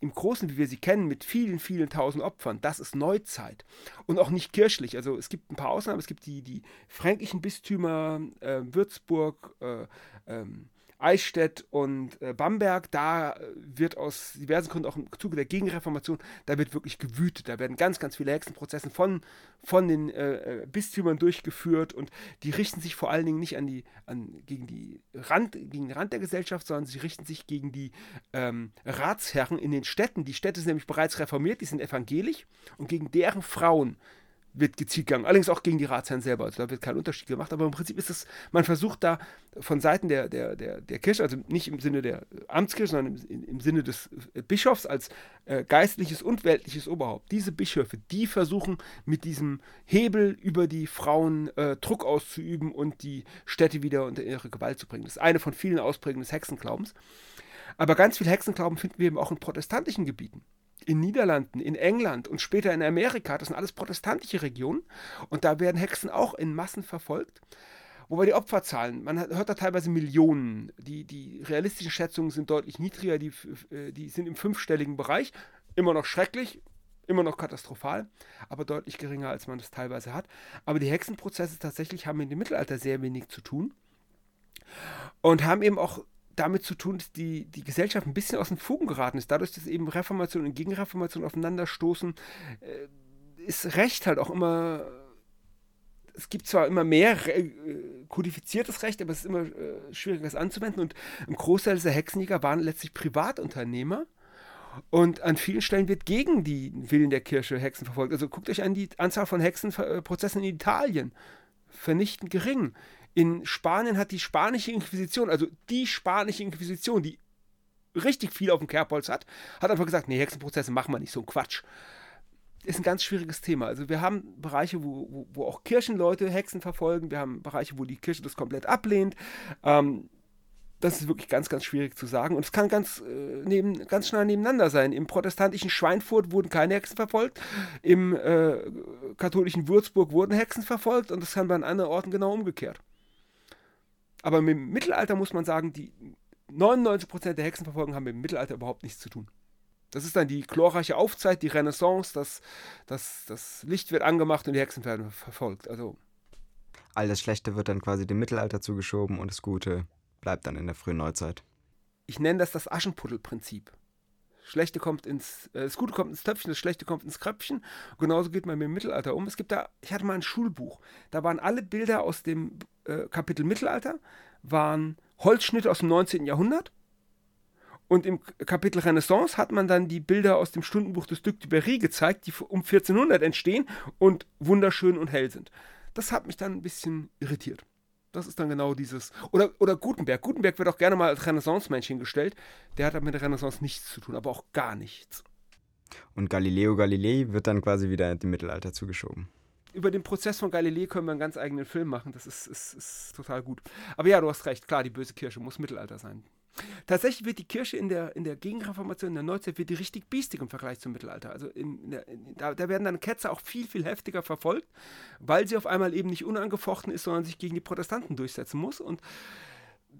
im Großen, wie wir sie kennen, mit vielen, vielen tausend Opfern, das ist Neuzeit. Und auch nicht kirchlich. Also es gibt ein paar Ausnahmen. Es gibt die, die fränkischen Bistümer, äh, Würzburg, äh, ähm, Eichstätt und äh, Bamberg, da äh, wird aus diversen Gründen auch im Zuge der Gegenreformation, da wird wirklich gewütet. Da werden ganz, ganz viele Hexenprozesse von, von den äh, äh, Bistümern durchgeführt und die richten sich vor allen Dingen nicht an die, an, gegen, die Rand, gegen den Rand der Gesellschaft, sondern sie richten sich gegen die ähm, Ratsherren in den Städten. Die Städte sind nämlich bereits reformiert, die sind evangelisch und gegen deren Frauen wird gezielt gegangen. Allerdings auch gegen die Ratsherren selber. Also da wird kein Unterschied gemacht. Aber im Prinzip ist es, man versucht da von Seiten der, der, der, der Kirche, also nicht im Sinne der Amtskirche, sondern im, im Sinne des Bischofs als äh, geistliches und weltliches Oberhaupt, diese Bischöfe, die versuchen mit diesem Hebel über die Frauen äh, Druck auszuüben und die Städte wieder unter ihre Gewalt zu bringen. Das ist eine von vielen Ausprägungen des Hexenglaubens. Aber ganz viel Hexenglauben finden wir eben auch in protestantischen Gebieten in Niederlanden, in England und später in Amerika, das sind alles protestantische Regionen und da werden Hexen auch in Massen verfolgt. Wobei die Opferzahlen, man hört da teilweise Millionen. Die, die realistischen Schätzungen sind deutlich niedriger, die, äh, die sind im fünfstelligen Bereich. Immer noch schrecklich, immer noch katastrophal, aber deutlich geringer, als man das teilweise hat. Aber die Hexenprozesse tatsächlich haben in dem Mittelalter sehr wenig zu tun und haben eben auch damit zu tun, dass die, die Gesellschaft ein bisschen aus den Fugen geraten ist. Dadurch, dass eben Reformation und Gegenreformation aufeinanderstoßen, äh, ist Recht halt auch immer. Es gibt zwar immer mehr äh, kodifiziertes Recht, aber es ist immer äh, schwieriger, das anzuwenden. Und ein Großteil dieser Hexenjäger waren letztlich Privatunternehmer. Und an vielen Stellen wird gegen die Willen der Kirche Hexen verfolgt. Also guckt euch an die Anzahl von Hexenprozessen in Italien. Vernichtend gering. In Spanien hat die spanische Inquisition, also die spanische Inquisition, die richtig viel auf dem Kerbholz hat, hat einfach gesagt, nee, Hexenprozesse machen wir nicht, so ein Quatsch. Ist ein ganz schwieriges Thema. Also wir haben Bereiche, wo, wo, wo auch Kirchenleute Hexen verfolgen, wir haben Bereiche, wo die Kirche das komplett ablehnt. Ähm, das ist wirklich ganz, ganz schwierig zu sagen. Und es kann ganz, äh, neben, ganz schnell nebeneinander sein. Im protestantischen Schweinfurt wurden keine Hexen verfolgt, im äh, katholischen Würzburg wurden Hexen verfolgt und das kann bei anderen Orten genau umgekehrt. Aber mit dem Mittelalter muss man sagen, die 99% der Hexenverfolgung haben mit dem Mittelalter überhaupt nichts zu tun. Das ist dann die glorreiche Aufzeit, die Renaissance, das, das, das Licht wird angemacht und die Hexen werden verfolgt. Also All das Schlechte wird dann quasi dem Mittelalter zugeschoben und das Gute bleibt dann in der frühen Neuzeit. Ich nenne das das Aschenputtelprinzip. Schlechte kommt ins, äh, das Gute kommt ins Töpfchen, das Schlechte kommt ins Kröpfchen. genauso geht man mit dem Mittelalter um. Es gibt da, ich hatte mal ein Schulbuch, da waren alle Bilder aus dem äh, Kapitel Mittelalter, waren Holzschnitte aus dem 19. Jahrhundert. Und im Kapitel Renaissance hat man dann die Bilder aus dem Stundenbuch des Duc de Berry gezeigt, die um 1400 entstehen und wunderschön und hell sind. Das hat mich dann ein bisschen irritiert. Das ist dann genau dieses. Oder, oder Gutenberg. Gutenberg wird auch gerne mal als Renaissance-Mensch hingestellt. Der hat mit der Renaissance nichts zu tun, aber auch gar nichts. Und Galileo Galilei wird dann quasi wieder dem Mittelalter zugeschoben. Über den Prozess von Galilei können wir einen ganz eigenen Film machen. Das ist, ist, ist total gut. Aber ja, du hast recht. Klar, die böse Kirche muss Mittelalter sein. Tatsächlich wird die Kirche in der, in der Gegenreformation, in der Neuzeit, wird die richtig biestig im Vergleich zum Mittelalter. Also in, in der, in, da, da, werden dann Ketzer auch viel, viel heftiger verfolgt, weil sie auf einmal eben nicht unangefochten ist, sondern sich gegen die Protestanten durchsetzen muss. Und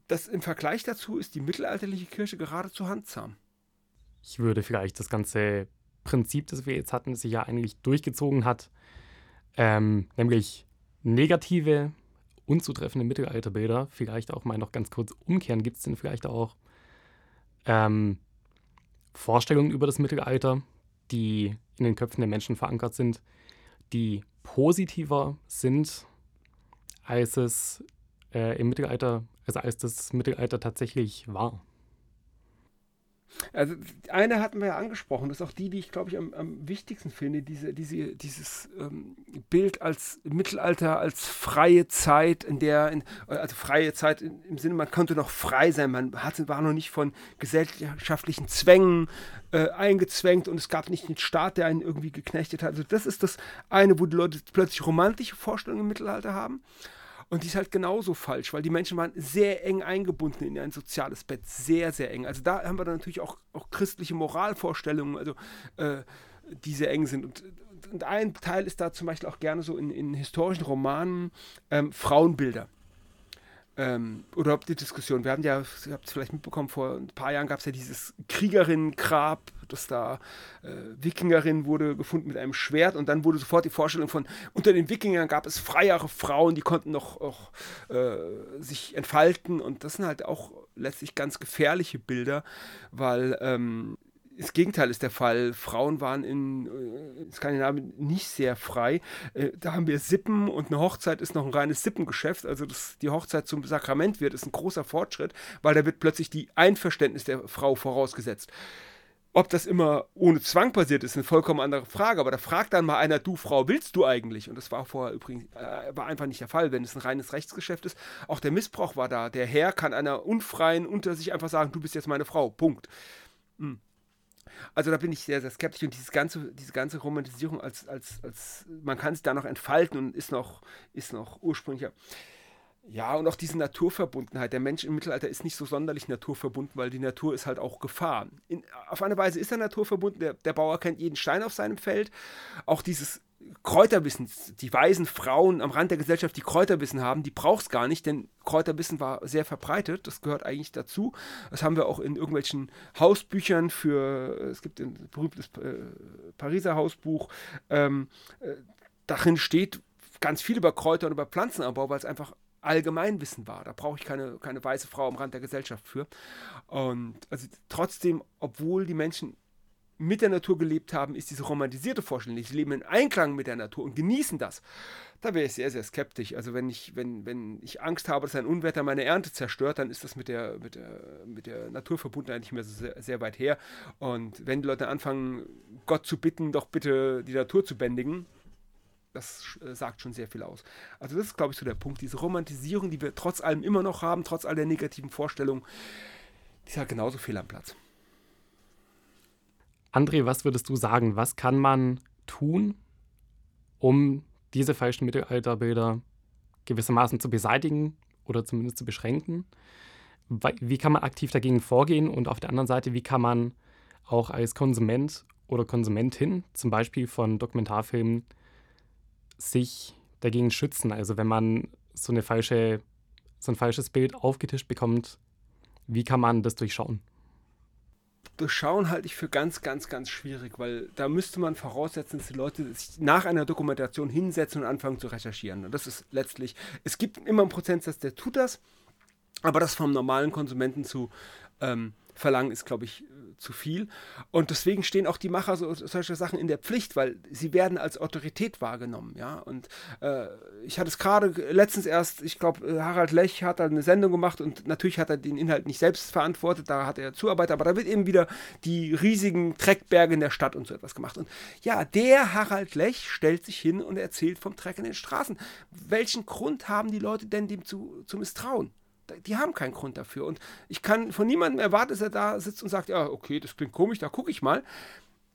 das im Vergleich dazu ist die mittelalterliche Kirche geradezu handsam. Ich würde vielleicht das ganze Prinzip, das wir jetzt hatten, das sich ja eigentlich durchgezogen hat, ähm, nämlich negative, unzutreffende Mittelalterbilder vielleicht auch mal noch ganz kurz umkehren? Gibt es denn vielleicht auch ähm, Vorstellungen über das Mittelalter, die in den Köpfen der Menschen verankert sind, die positiver sind, als es äh, im Mittelalter, also als das Mittelalter tatsächlich war? Also eine hatten wir ja angesprochen, das ist auch die, die ich glaube ich am, am wichtigsten finde, diese, diese, dieses ähm, Bild als Mittelalter, als freie Zeit, in der, in, also freie Zeit im Sinne, man konnte noch frei sein, man hatte, war noch nicht von gesellschaftlichen Zwängen äh, eingezwängt und es gab nicht den Staat, der einen irgendwie geknechtet hat. Also das ist das eine, wo die Leute plötzlich romantische Vorstellungen im Mittelalter haben. Und die ist halt genauso falsch, weil die Menschen waren sehr eng eingebunden in ein soziales Bett. Sehr, sehr eng. Also da haben wir dann natürlich auch, auch christliche Moralvorstellungen, also äh, die sehr eng sind. Und, und, ein Teil ist da zum Beispiel auch gerne so in, in historischen Romanen ähm, Frauenbilder ähm, oder ob die Diskussion, wir haben ja, ihr habt es vielleicht mitbekommen, vor ein paar Jahren gab es ja dieses Kriegerinnen-Grab, dass da äh, Wikingerin wurde gefunden mit einem Schwert und dann wurde sofort die Vorstellung von, unter den Wikingern gab es freiere Frauen, die konnten noch auch, äh, sich entfalten und das sind halt auch letztlich ganz gefährliche Bilder, weil ähm, das Gegenteil ist der Fall. Frauen waren in, äh, Skandinavien nicht sehr frei. Äh, da haben wir Sippen und eine Hochzeit ist noch ein reines Sippengeschäft. Also dass die Hochzeit zum Sakrament wird, ist ein großer Fortschritt, weil da wird plötzlich die Einverständnis der Frau vorausgesetzt. Ob das immer ohne Zwang passiert ist, ist eine vollkommen andere Frage. Aber da fragt dann mal einer, du Frau, willst du eigentlich? Und das war vorher übrigens äh, war einfach nicht der Fall, wenn es ein reines Rechtsgeschäft ist. Auch der Missbrauch war da. Der Herr kann einer Unfreien unter sich einfach sagen, du bist jetzt meine Frau. Punkt. Hm. Also da bin ich sehr, sehr skeptisch und dieses ganze, diese ganze Romantisierung als, als, als man kann sich da noch entfalten und ist noch, ist noch ursprünglicher. Ja, und auch diese Naturverbundenheit. Der Mensch im Mittelalter ist nicht so sonderlich naturverbunden, weil die Natur ist halt auch Gefahr. In, auf eine Weise ist er naturverbunden. Der, der Bauer kennt jeden Stein auf seinem Feld. Auch dieses Kräuterwissen, die weisen Frauen am Rand der Gesellschaft, die Kräuterwissen haben, die braucht es gar nicht, denn Kräuterwissen war sehr verbreitet, das gehört eigentlich dazu. Das haben wir auch in irgendwelchen Hausbüchern für, es gibt ein berühmtes äh, Pariser Hausbuch, ähm, äh, darin steht ganz viel über Kräuter und über Pflanzenanbau, weil es einfach Allgemeinwissen war. Da brauche ich keine, keine weiße Frau am Rand der Gesellschaft für. Und also trotzdem, obwohl die Menschen mit der Natur gelebt haben, ist diese romantisierte Vorstellung. Sie leben in Einklang mit der Natur und genießen das. Da wäre ich sehr, sehr skeptisch. Also wenn ich, wenn, wenn ich Angst habe, dass ein Unwetter meine Ernte zerstört, dann ist das mit der, mit der, mit der Naturverbundenheit nicht mehr so sehr, sehr weit her. Und wenn die Leute anfangen, Gott zu bitten, doch bitte die Natur zu bändigen, das äh, sagt schon sehr viel aus. Also das ist, glaube ich, so der Punkt. Diese Romantisierung, die wir trotz allem immer noch haben, trotz all der negativen Vorstellungen, die ist halt genauso fehl am Platz. André, was würdest du sagen? Was kann man tun, um diese falschen Mittelalterbilder gewissermaßen zu beseitigen oder zumindest zu beschränken? Wie kann man aktiv dagegen vorgehen? Und auf der anderen Seite, wie kann man auch als Konsument oder Konsumentin, zum Beispiel von Dokumentarfilmen, sich dagegen schützen? Also wenn man so, eine falsche, so ein falsches Bild aufgetischt bekommt, wie kann man das durchschauen? Durchschauen halte ich für ganz, ganz, ganz schwierig, weil da müsste man voraussetzen, dass die Leute sich nach einer Dokumentation hinsetzen und anfangen zu recherchieren. Und das ist letztlich, es gibt immer einen Prozentsatz, der tut das, aber das vom normalen Konsumenten zu ähm, verlangen, ist, glaube ich, zu viel. Und deswegen stehen auch die Macher so, solcher Sachen in der Pflicht, weil sie werden als Autorität wahrgenommen. Ja? Und äh, ich hatte es gerade letztens erst, ich glaube, äh, Harald Lech hat da eine Sendung gemacht und natürlich hat er den Inhalt nicht selbst verantwortet, da hat er Zuarbeit, aber da wird eben wieder die riesigen Treckberge in der Stadt und so etwas gemacht. Und ja, der Harald Lech stellt sich hin und erzählt vom Treck in den Straßen. Welchen Grund haben die Leute denn dem zu, zu misstrauen? Die haben keinen Grund dafür. Und ich kann von niemandem erwarten, dass er da sitzt und sagt, ja, okay, das klingt komisch, da gucke ich mal.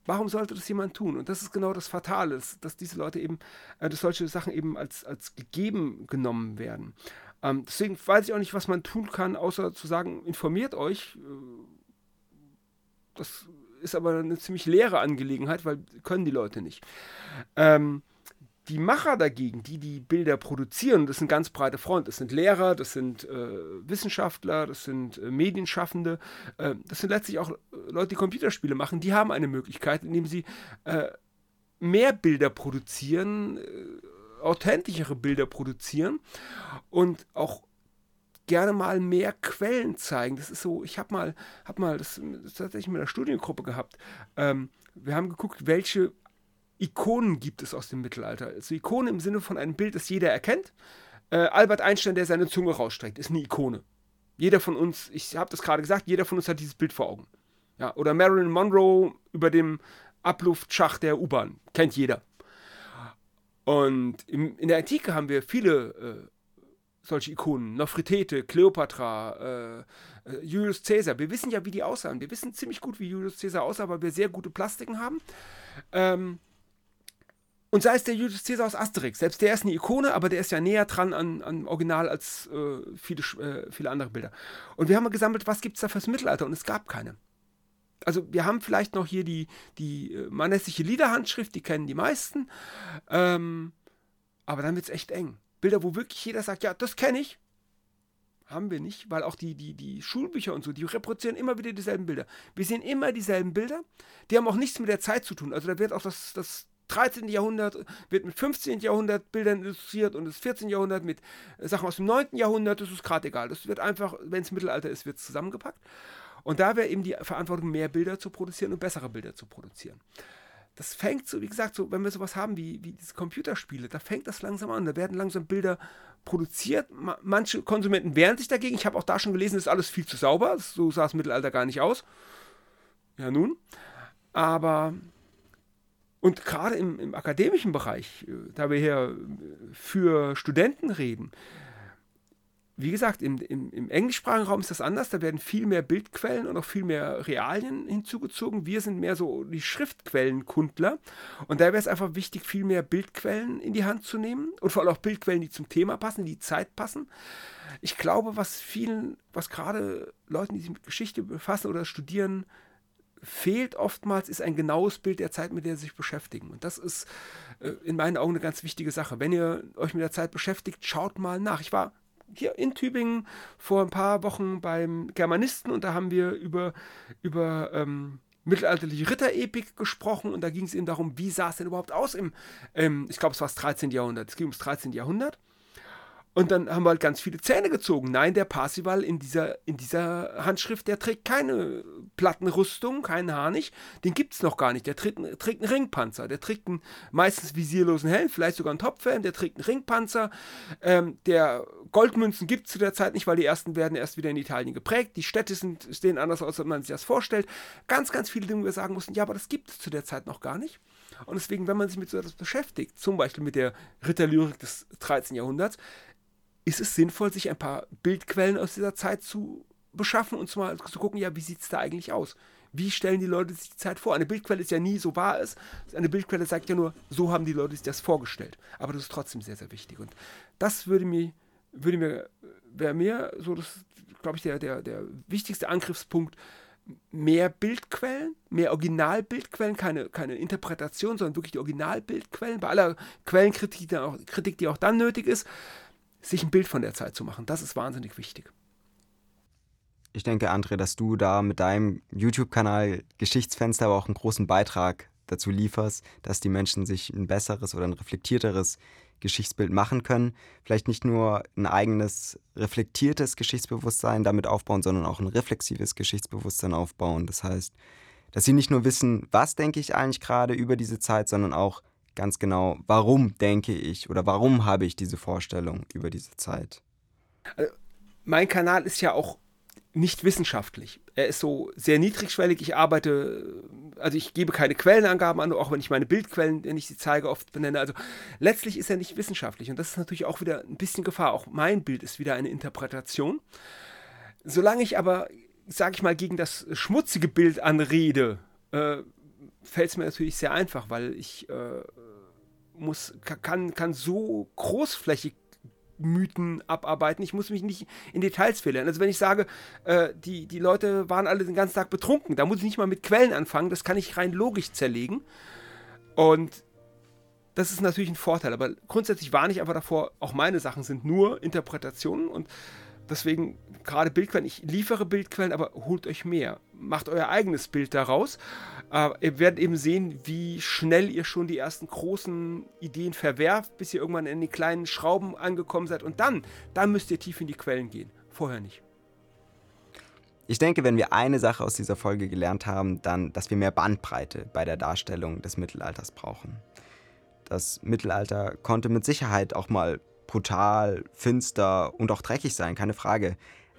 Warum sollte das jemand tun? Und das ist genau das Fatale, dass, diese Leute eben, äh, dass solche Sachen eben als, als gegeben genommen werden. Ähm, deswegen weiß ich auch nicht, was man tun kann, außer zu sagen, informiert euch. Äh, das ist aber eine ziemlich leere Angelegenheit, weil können die Leute nicht. Ähm, die Macher dagegen, die die Bilder produzieren, das sind ganz breite Front. Das sind Lehrer, das sind äh, Wissenschaftler, das sind äh, Medienschaffende, äh, das sind letztlich auch Leute, die Computerspiele machen. Die haben eine Möglichkeit, indem sie äh, mehr Bilder produzieren, äh, authentischere Bilder produzieren und auch gerne mal mehr Quellen zeigen. Das ist so, ich habe mal, hab mal das, das tatsächlich mit einer Studiengruppe gehabt. Ähm, wir haben geguckt, welche Ikonen gibt es aus dem Mittelalter. Also Ikonen im Sinne von einem Bild, das jeder erkennt. Äh, Albert Einstein, der seine Zunge rausstreckt, ist eine Ikone. Jeder von uns, ich habe das gerade gesagt, jeder von uns hat dieses Bild vor Augen. Ja, oder Marilyn Monroe über dem Abluftschacht der U-Bahn. Kennt jeder. Und im, in der Antike haben wir viele äh, solche Ikonen. Nofretete, Kleopatra, äh, äh, Julius Caesar. Wir wissen ja, wie die aussahen. Wir wissen ziemlich gut, wie Julius Caesar aussah, weil wir sehr gute Plastiken haben. Ähm, und sei es der Julius Caesar aus Asterix. Selbst der ist eine Ikone, aber der ist ja näher dran an, an Original als äh, viele, äh, viele andere Bilder. Und wir haben gesammelt, was gibt es da fürs Mittelalter? Und es gab keine. Also wir haben vielleicht noch hier die, die äh, manessische Liederhandschrift, die kennen die meisten. Ähm, aber dann wird es echt eng. Bilder, wo wirklich jeder sagt, ja, das kenne ich. Haben wir nicht, weil auch die, die, die Schulbücher und so, die reproduzieren immer wieder dieselben Bilder. Wir sehen immer dieselben Bilder. Die haben auch nichts mit der Zeit zu tun. Also da wird auch das, das 13. Jahrhundert wird mit 15. Jahrhundert Bildern illustriert und das 14. Jahrhundert mit äh, Sachen aus dem 9. Jahrhundert. Das ist gerade egal. Das wird einfach, wenn es Mittelalter ist, wird es zusammengepackt. Und da wäre eben die Verantwortung, mehr Bilder zu produzieren und bessere Bilder zu produzieren das fängt so, wie gesagt, so, wenn wir sowas haben wie, wie diese Computerspiele, da fängt das langsam an. Da werden langsam Bilder produziert. Manche Konsumenten wehren sich dagegen. Ich habe auch da schon gelesen, das ist alles viel zu sauber. So sah es Mittelalter gar nicht aus. Ja, nun. Aber, und gerade im, im akademischen Bereich, äh, da wir hier für Studenten reden, wie gesagt, im, im, im, englischsprachigen Raum ist das anders. Da werden viel mehr Bildquellen und auch viel mehr Realien hinzugezogen. Wir sind mehr so die Schriftquellenkundler. Und da wäre es einfach wichtig, viel mehr Bildquellen in die Hand zu nehmen. Und vor allem auch Bildquellen, die zum Thema passen, die Zeit passen. Ich glaube, was vielen, was gerade Leuten, die sich mit Geschichte befassen oder studieren, fehlt oftmals, ist ein genaues Bild der Zeit, mit der sie sich beschäftigen. Und das ist äh, in meinen Augen eine ganz wichtige Sache. Wenn ihr euch mit der Zeit beschäftigt, schaut mal nach. Ich war hier in Tübingen vor ein paar Wochen beim Germanisten und da haben wir über, über ähm, mittelalterliche Ritterepik gesprochen und da ging es eben darum, wie sah es denn überhaupt aus im, ähm, ich glaube, es war das 13. Jahrhundert. Es ging ums 13. Jahrhundert. Und dann haben wir halt ganz viele Zähne gezogen. Nein, der Parsival in dieser, in dieser Handschrift, der trägt keine Plattenrüstung, keinen Harnisch. Den gibt es noch gar nicht. Der trägt, trägt einen Ringpanzer. Der trägt einen meistens visierlosen Helm, vielleicht sogar einen Topfhelm. Der trägt einen Ringpanzer. Ähm, der Goldmünzen gibt es zu der Zeit nicht, weil die ersten werden erst wieder in Italien geprägt. Die Städte sind, sehen anders aus, als man sich das vorstellt. Ganz, ganz viele Dinge, wo wir sagen mussten, ja, aber das gibt es zu der Zeit noch gar nicht. Und deswegen, wenn man sich mit so etwas beschäftigt, zum Beispiel mit der Ritterlyrik des 13. Jahrhunderts, ist es sinnvoll, sich ein paar Bildquellen aus dieser Zeit zu beschaffen und mal zu gucken, ja, wie sieht es da eigentlich aus? Wie stellen die Leute sich die Zeit vor? Eine Bildquelle ist ja nie so wahr ist. Eine Bildquelle sagt ja nur, so haben die Leute sich das vorgestellt. Aber das ist trotzdem sehr, sehr wichtig. Und das würde mir, würde mir, wäre mir so das, glaube ich, der, der, der wichtigste Angriffspunkt, mehr Bildquellen, mehr Originalbildquellen, keine, keine Interpretation, sondern wirklich die Originalbildquellen, bei aller Quellenkritik, die auch, Kritik, die auch dann nötig ist, sich ein Bild von der Zeit zu machen. Das ist wahnsinnig wichtig. Ich denke, André, dass du da mit deinem YouTube-Kanal Geschichtsfenster aber auch einen großen Beitrag dazu lieferst, dass die Menschen sich ein besseres oder ein reflektierteres Geschichtsbild machen können. Vielleicht nicht nur ein eigenes reflektiertes Geschichtsbewusstsein damit aufbauen, sondern auch ein reflexives Geschichtsbewusstsein aufbauen. Das heißt, dass sie nicht nur wissen, was denke ich eigentlich gerade über diese Zeit, sondern auch, ganz genau, warum denke ich oder warum habe ich diese Vorstellung über diese Zeit. Also, mein Kanal ist ja auch nicht wissenschaftlich. Er ist so sehr niedrigschwellig. Ich arbeite, also ich gebe keine Quellenangaben an, auch wenn ich meine Bildquellen, wenn ich sie zeige, oft benenne. Also letztlich ist er nicht wissenschaftlich und das ist natürlich auch wieder ein bisschen Gefahr. Auch mein Bild ist wieder eine Interpretation. Solange ich aber, sage ich mal, gegen das schmutzige Bild anrede, äh, fällt es mir natürlich sehr einfach, weil ich äh, muss, kann, kann so großflächig Mythen abarbeiten. Ich muss mich nicht in Details verlieren. Also wenn ich sage, äh, die, die Leute waren alle den ganzen Tag betrunken, da muss ich nicht mal mit Quellen anfangen, das kann ich rein logisch zerlegen. Und das ist natürlich ein Vorteil, aber grundsätzlich warne ich einfach davor, auch meine Sachen sind nur Interpretationen und deswegen gerade Bildquellen, ich liefere Bildquellen, aber holt euch mehr. Macht euer eigenes Bild daraus. Äh, ihr werdet eben sehen, wie schnell ihr schon die ersten großen Ideen verwerft, bis ihr irgendwann in die kleinen Schrauben angekommen seid. Und dann, dann müsst ihr tief in die Quellen gehen. Vorher nicht. Ich denke, wenn wir eine Sache aus dieser Folge gelernt haben, dann, dass wir mehr Bandbreite bei der Darstellung des Mittelalters brauchen. Das Mittelalter konnte mit Sicherheit auch mal brutal, finster und auch dreckig sein, keine Frage.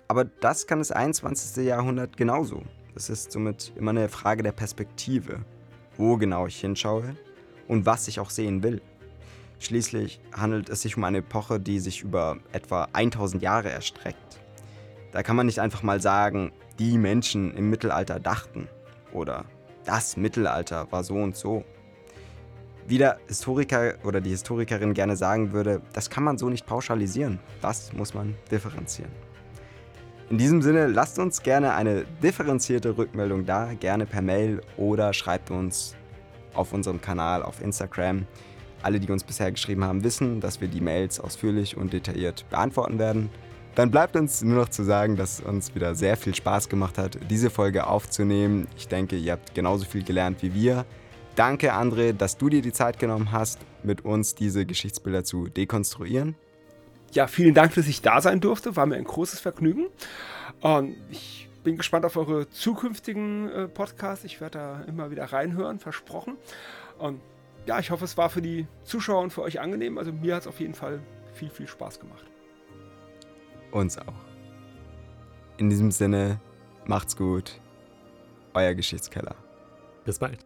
Aber das kann das 21. Jahrhundert genauso. Es ist somit immer eine Frage der Perspektive, wo genau ich hinschaue und was ich auch sehen will. Schließlich handelt es sich um eine Epoche, die sich über etwa 1000 Jahre erstreckt. Da kann man nicht einfach mal sagen, die Menschen im Mittelalter dachten oder das Mittelalter war so und so. Wie der Historiker oder die Historikerin gerne sagen würde, das kann man so nicht pauschalisieren. Das muss man differenzieren. In diesem Sinne, lasst uns gerne eine differenzierte Rückmeldung da, gerne per Mail oder schreibt uns auf unserem Kanal auf Instagram. Alle, die uns bisher geschrieben haben, wissen, dass wir die Mails ausführlich und detailliert beantworten werden. Dann bleibt uns nur noch zu sagen, dass es uns wieder sehr viel Spaß gemacht hat, diese Folge aufzunehmen. Ich denke, ihr habt genauso viel gelernt wie wir. Danke, André, dass du dir die Zeit genommen hast, mit uns diese Geschichtsbilder zu dekonstruieren ja, vielen Dank, dass ich da sein durfte. War mir ein großes Vergnügen. Und ich bin gespannt auf eure zukünftigen äh, Podcasts. Ich werde da immer wieder reinhören, versprochen. Und ja, ich hoffe, es war für die Zuschauer und für euch angenehm. Also mir hat es auf jeden Fall viel, viel Spaß gemacht. Uns auch. In diesem Sinne, macht's gut. Euer Geschichtskeller. Bis bald.